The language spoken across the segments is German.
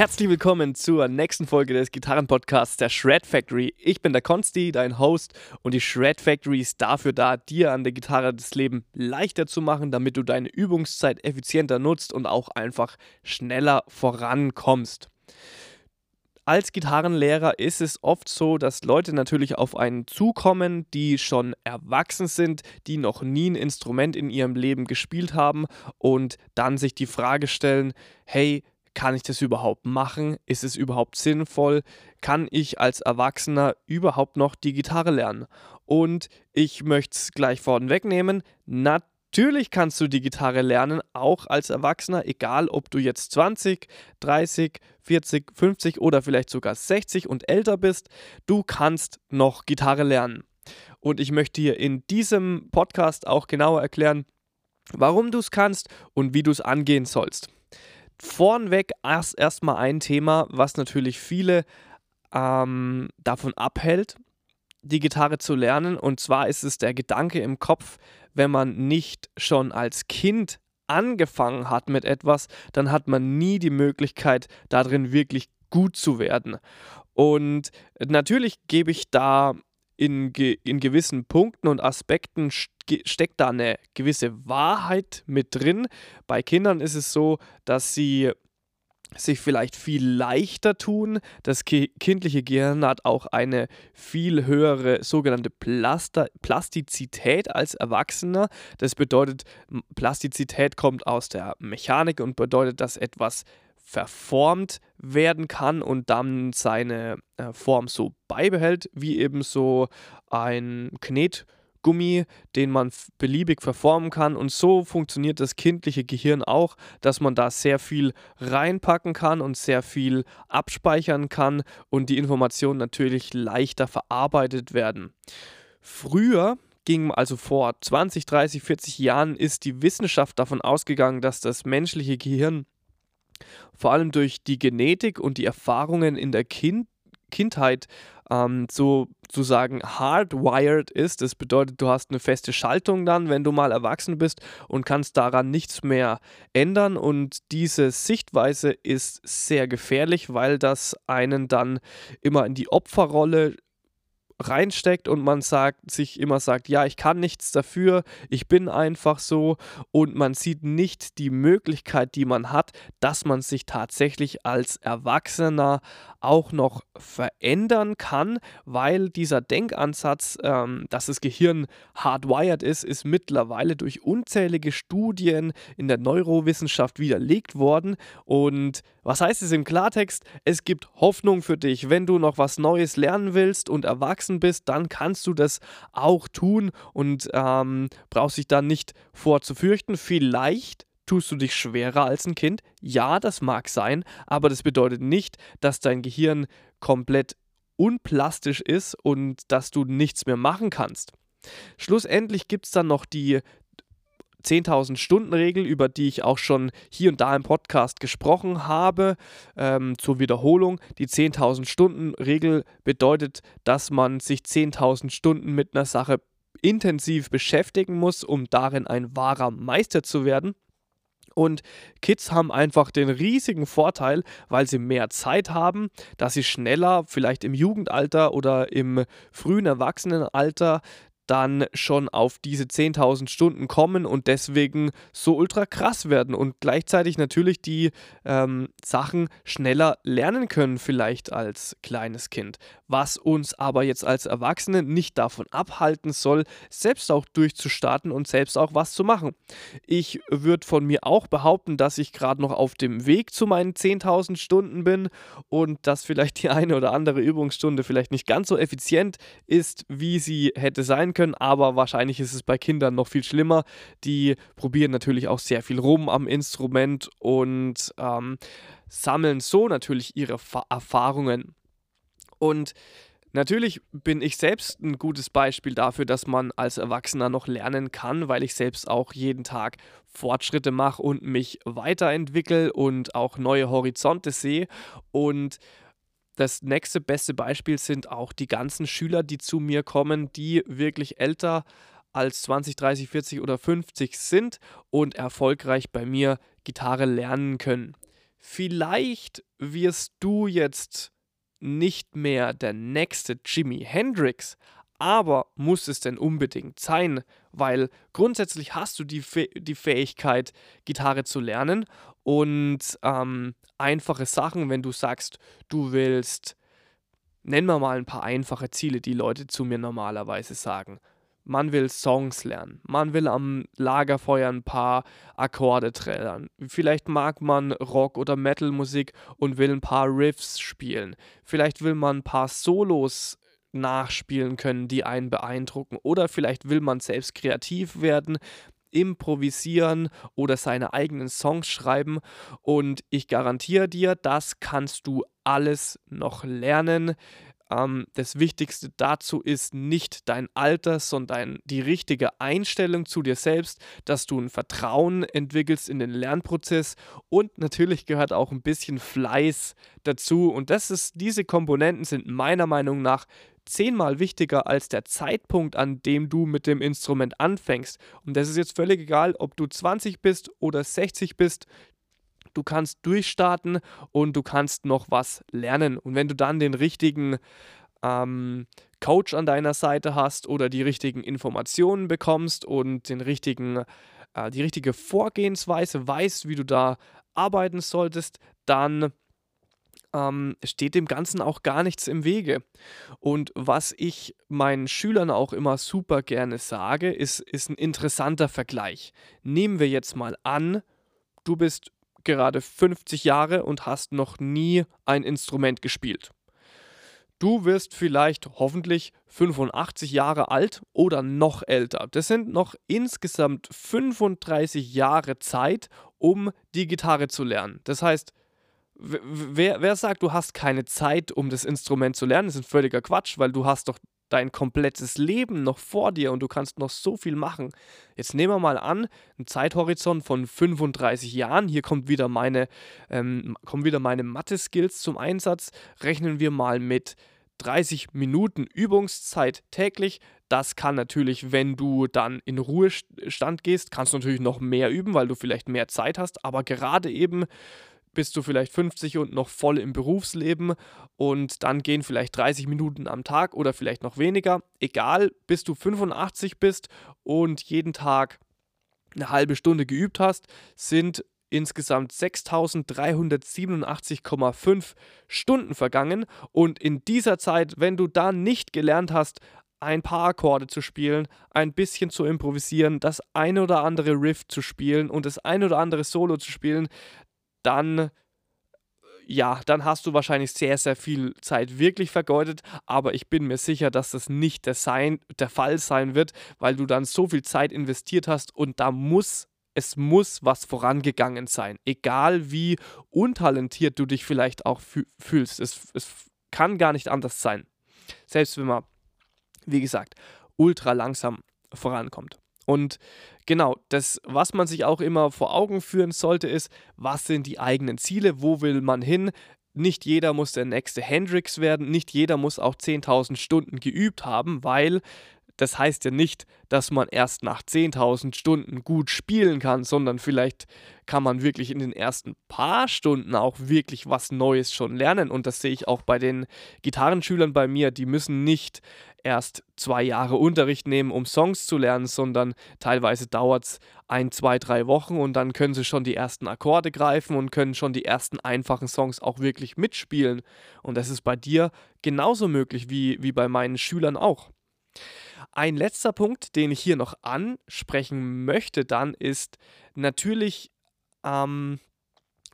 Herzlich willkommen zur nächsten Folge des Gitarrenpodcasts der Shred Factory. Ich bin der Konsti, dein Host, und die Shred Factory ist dafür da, dir an der Gitarre das Leben leichter zu machen, damit du deine Übungszeit effizienter nutzt und auch einfach schneller vorankommst. Als Gitarrenlehrer ist es oft so, dass Leute natürlich auf einen zukommen, die schon erwachsen sind, die noch nie ein Instrument in ihrem Leben gespielt haben und dann sich die Frage stellen, hey, kann ich das überhaupt machen? Ist es überhaupt sinnvoll? Kann ich als Erwachsener überhaupt noch die Gitarre lernen? Und ich möchte es gleich vorwegnehmen. Natürlich kannst du die Gitarre lernen, auch als Erwachsener, egal ob du jetzt 20, 30, 40, 50 oder vielleicht sogar 60 und älter bist. Du kannst noch Gitarre lernen. Und ich möchte dir in diesem Podcast auch genauer erklären, warum du es kannst und wie du es angehen sollst vornweg erst erstmal ein Thema, was natürlich viele ähm, davon abhält, die Gitarre zu lernen. Und zwar ist es der Gedanke im Kopf, wenn man nicht schon als Kind angefangen hat mit etwas, dann hat man nie die Möglichkeit, darin wirklich gut zu werden. Und natürlich gebe ich da in, ge in gewissen Punkten und Aspekten steckt da eine gewisse Wahrheit mit drin. Bei Kindern ist es so, dass sie sich vielleicht viel leichter tun. Das kindliche Gehirn hat auch eine viel höhere sogenannte Plaster Plastizität als Erwachsener. Das bedeutet, Plastizität kommt aus der Mechanik und bedeutet, dass etwas verformt werden kann und dann seine äh, Form so beibehält, wie eben so ein Knetgummi, den man beliebig verformen kann. Und so funktioniert das kindliche Gehirn auch, dass man da sehr viel reinpacken kann und sehr viel abspeichern kann und die Informationen natürlich leichter verarbeitet werden. Früher ging also vor 20, 30, 40 Jahren ist die Wissenschaft davon ausgegangen, dass das menschliche Gehirn vor allem durch die Genetik und die Erfahrungen in der kind Kindheit ähm, sozusagen hardwired ist. Das bedeutet, du hast eine feste Schaltung dann, wenn du mal erwachsen bist und kannst daran nichts mehr ändern. Und diese Sichtweise ist sehr gefährlich, weil das einen dann immer in die Opferrolle reinsteckt und man sagt, sich immer sagt, ja, ich kann nichts dafür, ich bin einfach so und man sieht nicht die Möglichkeit, die man hat, dass man sich tatsächlich als Erwachsener auch noch verändern kann, weil dieser Denkansatz, ähm, dass das Gehirn hardwired ist, ist mittlerweile durch unzählige Studien in der Neurowissenschaft widerlegt worden. Und was heißt es im Klartext? Es gibt Hoffnung für dich. Wenn du noch was Neues lernen willst und erwachsen bist, dann kannst du das auch tun und ähm, brauchst dich dann nicht vorzufürchten. Vielleicht Tust du dich schwerer als ein Kind? Ja, das mag sein, aber das bedeutet nicht, dass dein Gehirn komplett unplastisch ist und dass du nichts mehr machen kannst. Schlussendlich gibt es dann noch die 10.000 Stunden Regel, über die ich auch schon hier und da im Podcast gesprochen habe. Ähm, zur Wiederholung, die 10.000 Stunden Regel bedeutet, dass man sich 10.000 Stunden mit einer Sache intensiv beschäftigen muss, um darin ein wahrer Meister zu werden. Und Kids haben einfach den riesigen Vorteil, weil sie mehr Zeit haben, dass sie schneller, vielleicht im Jugendalter oder im frühen Erwachsenenalter, dann schon auf diese 10.000 Stunden kommen und deswegen so ultra krass werden und gleichzeitig natürlich die ähm, Sachen schneller lernen können, vielleicht als kleines Kind. Was uns aber jetzt als Erwachsene nicht davon abhalten soll, selbst auch durchzustarten und selbst auch was zu machen. Ich würde von mir auch behaupten, dass ich gerade noch auf dem Weg zu meinen 10.000 Stunden bin und dass vielleicht die eine oder andere Übungsstunde vielleicht nicht ganz so effizient ist, wie sie hätte sein können können, aber wahrscheinlich ist es bei Kindern noch viel schlimmer. Die probieren natürlich auch sehr viel rum am Instrument und ähm, sammeln so natürlich ihre Fa Erfahrungen. Und Natürlich bin ich selbst ein gutes Beispiel dafür, dass man als Erwachsener noch lernen kann, weil ich selbst auch jeden Tag Fortschritte mache und mich weiterentwickle und auch neue Horizonte sehe. Und das nächste beste Beispiel sind auch die ganzen Schüler, die zu mir kommen, die wirklich älter als 20, 30, 40 oder 50 sind und erfolgreich bei mir Gitarre lernen können. Vielleicht wirst du jetzt nicht mehr der nächste Jimi Hendrix, aber muss es denn unbedingt sein? Weil grundsätzlich hast du die, Fäh die Fähigkeit, Gitarre zu lernen und ähm, einfache Sachen, wenn du sagst, du willst, nennen wir mal ein paar einfache Ziele, die Leute zu mir normalerweise sagen. Man will Songs lernen. Man will am Lagerfeuer ein paar Akkorde trällern. Vielleicht mag man Rock- oder Metal-Musik und will ein paar Riffs spielen. Vielleicht will man ein paar Solos nachspielen können, die einen beeindrucken. Oder vielleicht will man selbst kreativ werden, improvisieren oder seine eigenen Songs schreiben. Und ich garantiere dir, das kannst du alles noch lernen. Ähm, das Wichtigste dazu ist nicht dein Alter, sondern die richtige Einstellung zu dir selbst, dass du ein Vertrauen entwickelst in den Lernprozess und natürlich gehört auch ein bisschen Fleiß dazu. Und das ist, diese Komponenten sind meiner Meinung nach zehnmal wichtiger als der Zeitpunkt, an dem du mit dem Instrument anfängst. Und das ist jetzt völlig egal, ob du 20 bist oder 60 bist. Du kannst durchstarten und du kannst noch was lernen. Und wenn du dann den richtigen ähm, Coach an deiner Seite hast oder die richtigen Informationen bekommst und den richtigen, äh, die richtige Vorgehensweise weißt, wie du da arbeiten solltest, dann ähm, steht dem Ganzen auch gar nichts im Wege. Und was ich meinen Schülern auch immer super gerne sage, ist, ist ein interessanter Vergleich. Nehmen wir jetzt mal an, du bist gerade 50 Jahre und hast noch nie ein Instrument gespielt. Du wirst vielleicht hoffentlich 85 Jahre alt oder noch älter. Das sind noch insgesamt 35 Jahre Zeit, um die Gitarre zu lernen. Das heißt, wer, wer sagt, du hast keine Zeit, um das Instrument zu lernen, das ist ein völliger Quatsch, weil du hast doch dein komplettes Leben noch vor dir und du kannst noch so viel machen. Jetzt nehmen wir mal an, ein Zeithorizont von 35 Jahren. Hier kommt wieder meine, ähm, kommen wieder meine Mathe-Skills zum Einsatz. Rechnen wir mal mit 30 Minuten Übungszeit täglich. Das kann natürlich, wenn du dann in Ruhestand gehst, kannst du natürlich noch mehr üben, weil du vielleicht mehr Zeit hast. Aber gerade eben bist du vielleicht 50 und noch voll im Berufsleben und dann gehen vielleicht 30 Minuten am Tag oder vielleicht noch weniger. Egal, bis du 85 bist und jeden Tag eine halbe Stunde geübt hast, sind insgesamt 6387,5 Stunden vergangen und in dieser Zeit, wenn du da nicht gelernt hast, ein paar Akkorde zu spielen, ein bisschen zu improvisieren, das eine oder andere Riff zu spielen und das eine oder andere Solo zu spielen, dann ja, dann hast du wahrscheinlich sehr, sehr viel Zeit wirklich vergeudet, aber ich bin mir sicher, dass das nicht der, sein, der Fall sein wird, weil du dann so viel Zeit investiert hast und da muss, es muss was vorangegangen sein. Egal wie untalentiert du dich vielleicht auch fühlst. Es, es kann gar nicht anders sein. Selbst wenn man, wie gesagt, ultra langsam vorankommt. Und genau, das, was man sich auch immer vor Augen führen sollte, ist, was sind die eigenen Ziele, wo will man hin? Nicht jeder muss der nächste Hendrix werden, nicht jeder muss auch 10.000 Stunden geübt haben, weil das heißt ja nicht, dass man erst nach 10.000 Stunden gut spielen kann, sondern vielleicht kann man wirklich in den ersten paar Stunden auch wirklich was Neues schon lernen. Und das sehe ich auch bei den Gitarrenschülern bei mir. Die müssen nicht erst zwei Jahre Unterricht nehmen, um Songs zu lernen, sondern teilweise dauert es ein, zwei, drei Wochen und dann können sie schon die ersten Akkorde greifen und können schon die ersten einfachen Songs auch wirklich mitspielen. Und das ist bei dir genauso möglich wie, wie bei meinen Schülern auch. Ein letzter Punkt, den ich hier noch ansprechen möchte, dann ist natürlich ähm,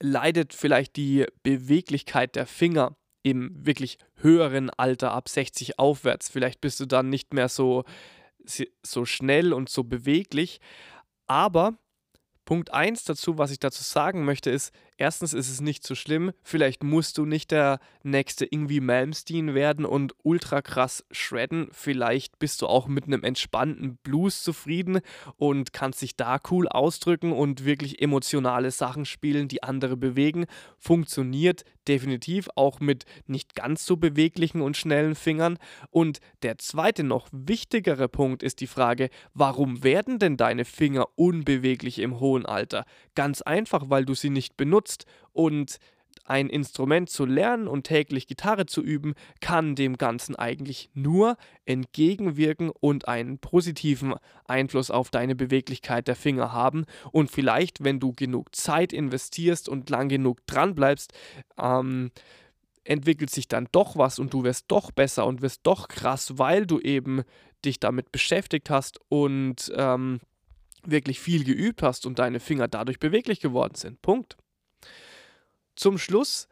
leidet vielleicht die Beweglichkeit der Finger im wirklich höheren Alter ab 60 aufwärts. Vielleicht bist du dann nicht mehr so, so schnell und so beweglich. Aber Punkt 1 dazu, was ich dazu sagen möchte, ist, erstens ist es nicht so schlimm, vielleicht musst du nicht der nächste irgendwie Malmsteen werden und ultra krass shredden, vielleicht bist du auch mit einem entspannten Blues zufrieden und kannst dich da cool ausdrücken und wirklich emotionale Sachen spielen, die andere bewegen, funktioniert definitiv auch mit nicht ganz so beweglichen und schnellen Fingern. Und der zweite noch wichtigere Punkt ist die Frage, warum werden denn deine Finger unbeweglich im hohen Alter? Ganz einfach, weil du sie nicht benutzt nutzt und ein Instrument zu lernen und täglich Gitarre zu üben, kann dem Ganzen eigentlich nur entgegenwirken und einen positiven Einfluss auf deine Beweglichkeit der Finger haben. Und vielleicht, wenn du genug Zeit investierst und lang genug dran bleibst, ähm, entwickelt sich dann doch was und du wirst doch besser und wirst doch krass, weil du eben dich damit beschäftigt hast und ähm, wirklich viel geübt hast und deine Finger dadurch beweglich geworden sind. Punkt. Zum Schluss,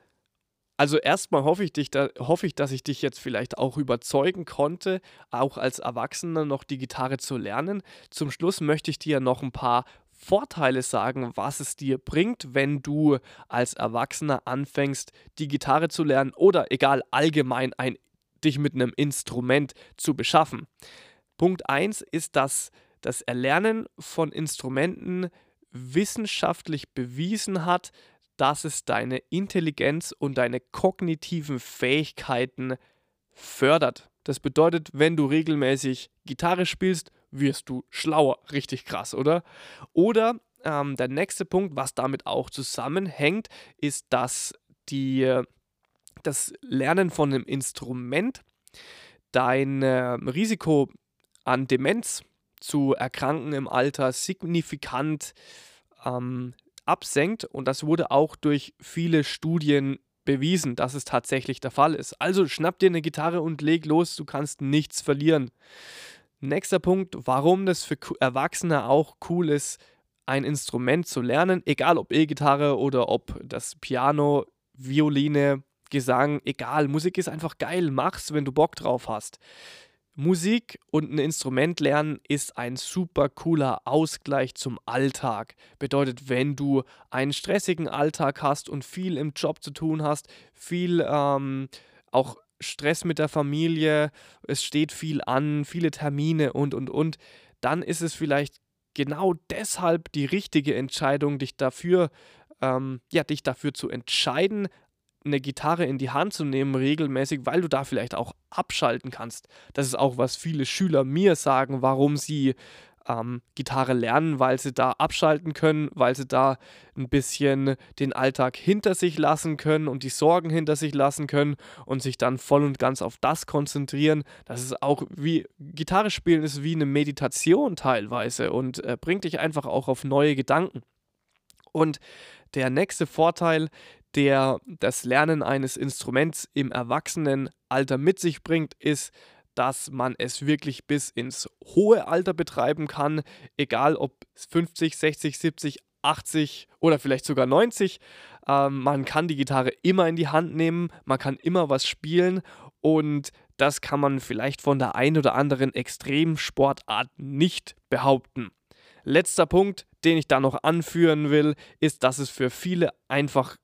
also erstmal hoffe ich, dich da, hoffe ich, dass ich dich jetzt vielleicht auch überzeugen konnte, auch als Erwachsener noch die Gitarre zu lernen. Zum Schluss möchte ich dir noch ein paar Vorteile sagen, was es dir bringt, wenn du als Erwachsener anfängst, die Gitarre zu lernen oder egal allgemein ein, dich mit einem Instrument zu beschaffen. Punkt 1 ist, dass das Erlernen von Instrumenten wissenschaftlich bewiesen hat, dass es deine Intelligenz und deine kognitiven Fähigkeiten fördert. Das bedeutet, wenn du regelmäßig Gitarre spielst, wirst du schlauer. Richtig krass, oder? Oder ähm, der nächste Punkt, was damit auch zusammenhängt, ist, dass die, das Lernen von einem Instrument dein äh, Risiko an Demenz zu erkranken im Alter signifikant ähm, absenkt. Und das wurde auch durch viele Studien bewiesen, dass es tatsächlich der Fall ist. Also schnapp dir eine Gitarre und leg los, du kannst nichts verlieren. Nächster Punkt, warum das für Erwachsene auch cool ist, ein Instrument zu lernen, egal ob E-Gitarre oder ob das Piano, Violine, Gesang, egal, Musik ist einfach geil, mach's, wenn du Bock drauf hast. Musik und ein Instrument lernen ist ein super cooler Ausgleich zum Alltag. Bedeutet, wenn du einen stressigen Alltag hast und viel im Job zu tun hast, viel ähm, auch Stress mit der Familie, es steht viel an, viele Termine und und und, dann ist es vielleicht genau deshalb die richtige Entscheidung, dich dafür, ähm, ja, dich dafür zu entscheiden, eine Gitarre in die Hand zu nehmen regelmäßig, weil du da vielleicht auch abschalten kannst. Das ist auch, was viele Schüler mir sagen, warum sie ähm, Gitarre lernen, weil sie da abschalten können, weil sie da ein bisschen den Alltag hinter sich lassen können und die Sorgen hinter sich lassen können und sich dann voll und ganz auf das konzentrieren. Das ist auch wie Gitarre spielen ist wie eine Meditation teilweise und äh, bringt dich einfach auch auf neue Gedanken. Und der nächste Vorteil, der das Lernen eines Instruments im Erwachsenenalter mit sich bringt, ist, dass man es wirklich bis ins hohe Alter betreiben kann, egal ob 50, 60, 70, 80 oder vielleicht sogar 90. Ähm, man kann die Gitarre immer in die Hand nehmen, man kann immer was spielen und das kann man vielleicht von der ein oder anderen Extremsportart nicht behaupten. Letzter Punkt, den ich da noch anführen will, ist, dass es für viele einfach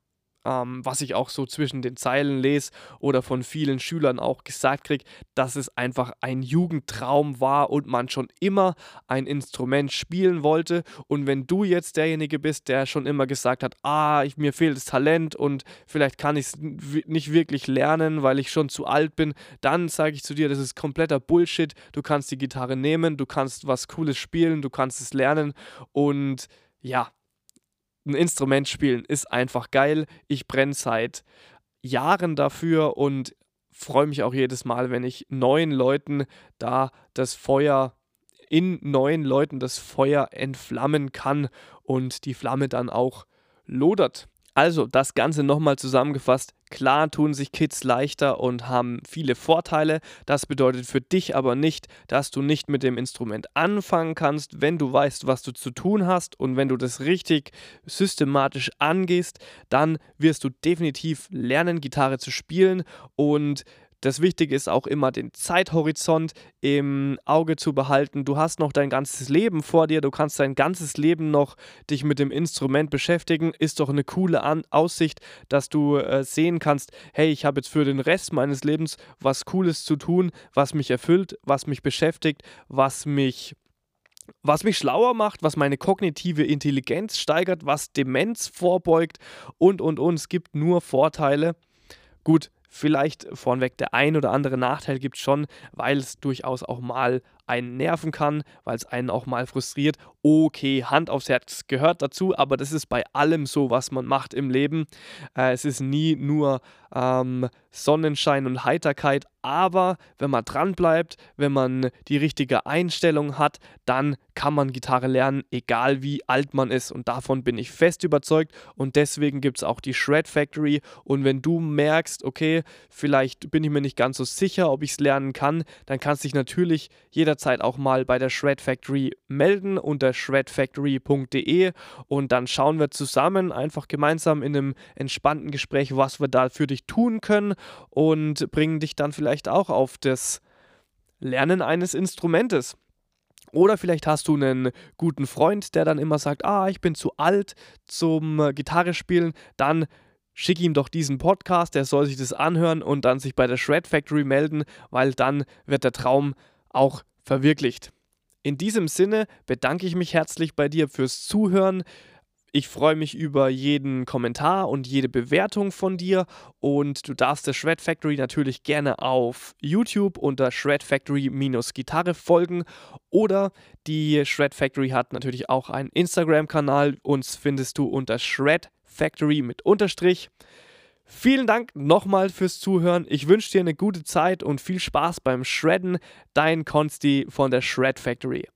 ähm, was ich auch so zwischen den Zeilen lese oder von vielen Schülern auch gesagt kriege, dass es einfach ein Jugendtraum war und man schon immer ein Instrument spielen wollte. Und wenn du jetzt derjenige bist, der schon immer gesagt hat, ah, ich, mir fehlt das Talent und vielleicht kann ich es nicht wirklich lernen, weil ich schon zu alt bin, dann sage ich zu dir, das ist kompletter Bullshit. Du kannst die Gitarre nehmen, du kannst was Cooles spielen, du kannst es lernen und ja, ein Instrument spielen ist einfach geil. Ich brenne seit Jahren dafür und freue mich auch jedes Mal, wenn ich neuen Leuten da das Feuer in neuen Leuten das Feuer entflammen kann und die Flamme dann auch lodert. Also, das Ganze nochmal zusammengefasst. Klar tun sich Kids leichter und haben viele Vorteile. Das bedeutet für dich aber nicht, dass du nicht mit dem Instrument anfangen kannst, wenn du weißt, was du zu tun hast und wenn du das richtig systematisch angehst, dann wirst du definitiv lernen, Gitarre zu spielen und das Wichtige ist auch immer, den Zeithorizont im Auge zu behalten. Du hast noch dein ganzes Leben vor dir, du kannst dein ganzes Leben noch dich mit dem Instrument beschäftigen. Ist doch eine coole An Aussicht, dass du äh, sehen kannst, hey, ich habe jetzt für den Rest meines Lebens was Cooles zu tun, was mich erfüllt, was mich beschäftigt, was mich was mich schlauer macht, was meine kognitive Intelligenz steigert, was Demenz vorbeugt und und und. Es gibt nur Vorteile. Gut, Vielleicht vornweg der ein oder andere Nachteil gibt es schon, weil es durchaus auch mal einen nerven kann, weil es einen auch mal frustriert. Okay, Hand aufs Herz gehört dazu, aber das ist bei allem so, was man macht im Leben. Äh, es ist nie nur ähm, Sonnenschein und Heiterkeit, aber wenn man dran bleibt, wenn man die richtige Einstellung hat, dann kann man Gitarre lernen, egal wie alt man ist. Und davon bin ich fest überzeugt. Und deswegen gibt es auch die Shred Factory. Und wenn du merkst, okay, vielleicht bin ich mir nicht ganz so sicher, ob ich es lernen kann, dann kannst du dich natürlich jederzeit auch mal bei der Shred Factory melden unter shredfactory.de und dann schauen wir zusammen einfach gemeinsam in einem entspannten Gespräch, was wir da für dich tun können und bringen dich dann vielleicht auch auf das Lernen eines Instrumentes. Oder vielleicht hast du einen guten Freund, der dann immer sagt, ah, ich bin zu alt zum Gitarre spielen, dann schick ihm doch diesen Podcast, der soll sich das anhören und dann sich bei der Shred Factory melden, weil dann wird der Traum auch verwirklicht. In diesem Sinne bedanke ich mich herzlich bei dir fürs Zuhören. Ich freue mich über jeden Kommentar und jede Bewertung von dir und du darfst der Shred Factory natürlich gerne auf YouTube unter Shred Factory-Gitarre folgen oder die Shred Factory hat natürlich auch einen Instagram-Kanal. Uns findest du unter Shred Factory mit Unterstrich. Vielen Dank nochmal fürs Zuhören. Ich wünsche dir eine gute Zeit und viel Spaß beim Shredden. Dein Konsti von der Shred Factory.